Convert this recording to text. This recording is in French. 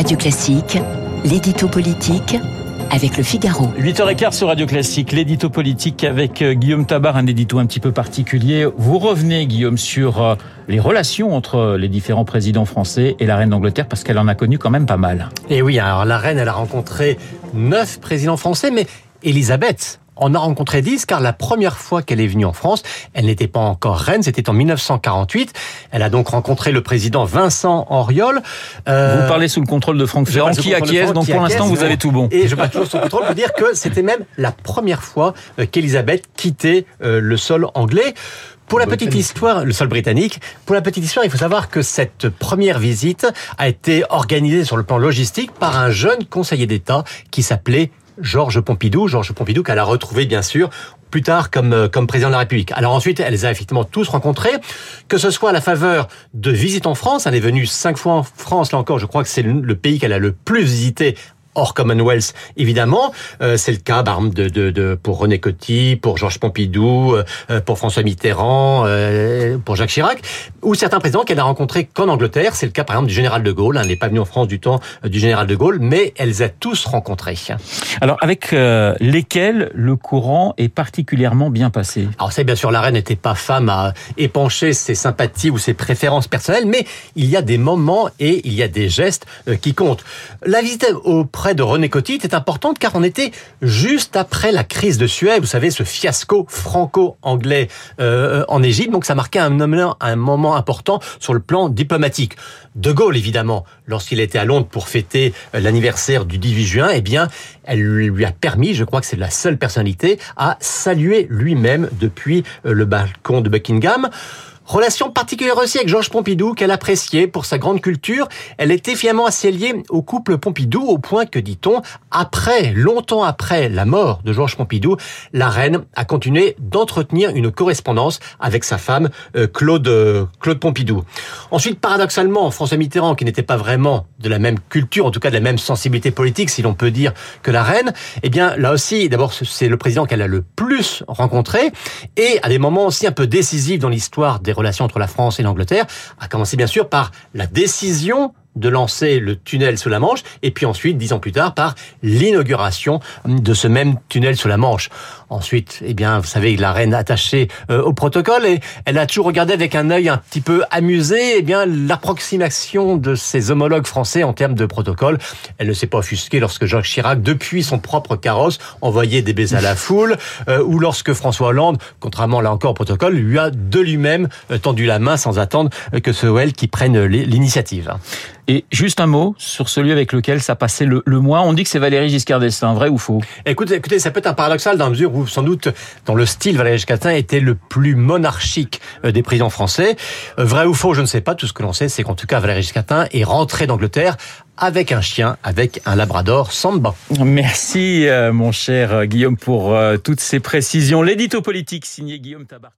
Radio Classique, l'édito politique avec le Figaro. 8h15 sur Radio Classique, l'édito politique avec euh, Guillaume Tabar, un édito un petit peu particulier. Vous revenez, Guillaume, sur euh, les relations entre les différents présidents français et la reine d'Angleterre, parce qu'elle en a connu quand même pas mal. Et oui, alors la reine, elle a rencontré neuf présidents français, mais Elisabeth, en a rencontré 10 car la première fois qu'elle est venue en France, elle n'était pas encore reine, c'était en 1948. Elle a donc rencontré le président Vincent Auriol. Euh, vous parlez sous le contrôle de Franck Ferrand qui acquiesce, donc pour l'instant vous avez tout bon. Et je parle toujours sous le contrôle pour dire que c'était même la première fois euh, qu'Elisabeth quittait euh, le sol anglais. Pour la petite histoire, le sol britannique, pour la petite histoire, il faut savoir que cette première visite a été organisée sur le plan logistique par un jeune conseiller d'État qui s'appelait Georges Pompidou, Georges Pompidou qu'elle a retrouvé bien sûr plus tard comme, euh, comme président de la République. Alors ensuite, elle les a effectivement tous rencontrés, que ce soit à la faveur de visites en France. Elle est venue cinq fois en France, là encore, je crois que c'est le pays qu'elle a le plus visité hors Commonwealth, évidemment. Euh, c'est le cas par de, de, de, pour René Coty, pour Georges Pompidou, euh, pour François Mitterrand, euh, pour Jacques Chirac, ou certains présidents qu'elle n'a rencontrés qu'en Angleterre. C'est le cas, par exemple, du général de Gaulle. Elle n'est pas venue en France du temps du général de Gaulle, mais elle les a tous rencontrés. Alors, avec lesquels le courant est particulièrement bien passé? Alors, c'est bien sûr, la reine n'était pas femme à épancher ses sympathies ou ses préférences personnelles, mais il y a des moments et il y a des gestes qui comptent. La visite au près de René Coty était importante car on était juste après la crise de Suez, vous savez, ce fiasco franco-anglais euh, en Égypte. Donc ça marquait un moment, un moment important sur le plan diplomatique. De Gaulle, évidemment, lorsqu'il était à Londres pour fêter euh, l'anniversaire du 18 juin, eh bien, elle lui a permis, je crois que c'est la seule personnalité, à saluer lui-même depuis euh, le balcon de Buckingham. Relation particulière aussi avec Georges Pompidou qu'elle appréciait pour sa grande culture. Elle était finalement assez liée au couple Pompidou au point que, dit-on, après, longtemps après la mort de Georges Pompidou, la reine a continué d'entretenir une correspondance avec sa femme euh, Claude euh, Claude Pompidou. Ensuite, paradoxalement, François Mitterrand, qui n'était pas vraiment de la même culture, en tout cas de la même sensibilité politique, si l'on peut dire, que la reine, eh bien là aussi, d'abord, c'est le président qu'elle a le plus rencontré et à des moments aussi un peu décisifs dans l'histoire des relation entre la France et l'Angleterre, a commencé bien sûr par la décision de lancer le tunnel sous la Manche, et puis ensuite, dix ans plus tard, par l'inauguration de ce même tunnel sous la Manche. Ensuite, eh bien, vous savez, la reine attachée euh, au protocole, et elle a toujours regardé avec un œil un petit peu amusé, eh bien, l'approximation de ses homologues français en termes de protocole. Elle ne s'est pas offusquée lorsque Jacques Chirac, depuis son propre carrosse, envoyait des baisers à la foule, euh, ou lorsque François Hollande, contrairement là encore au protocole, lui a de lui-même euh, tendu la main sans attendre que ce ou elle qui prenne l'initiative. Et juste un mot sur celui avec lequel ça passait le, le moins. On dit que c'est Valéry Giscard d'Estaing, vrai ou faux? Écoutez, écoutez, ça peut être un paradoxal dans la mesure où, sans doute, dans le style, Valéry Giscard d'Estaing était le plus monarchique euh, des présidents français. Euh, vrai ou faux, je ne sais pas. Tout ce que l'on sait, c'est qu'en tout cas, Valéry Giscard d'Estaing est rentré d'Angleterre avec un chien, avec un labrador samba. Merci, euh, mon cher Guillaume, pour toutes ces précisions. L'édito politique signé Guillaume Tabar.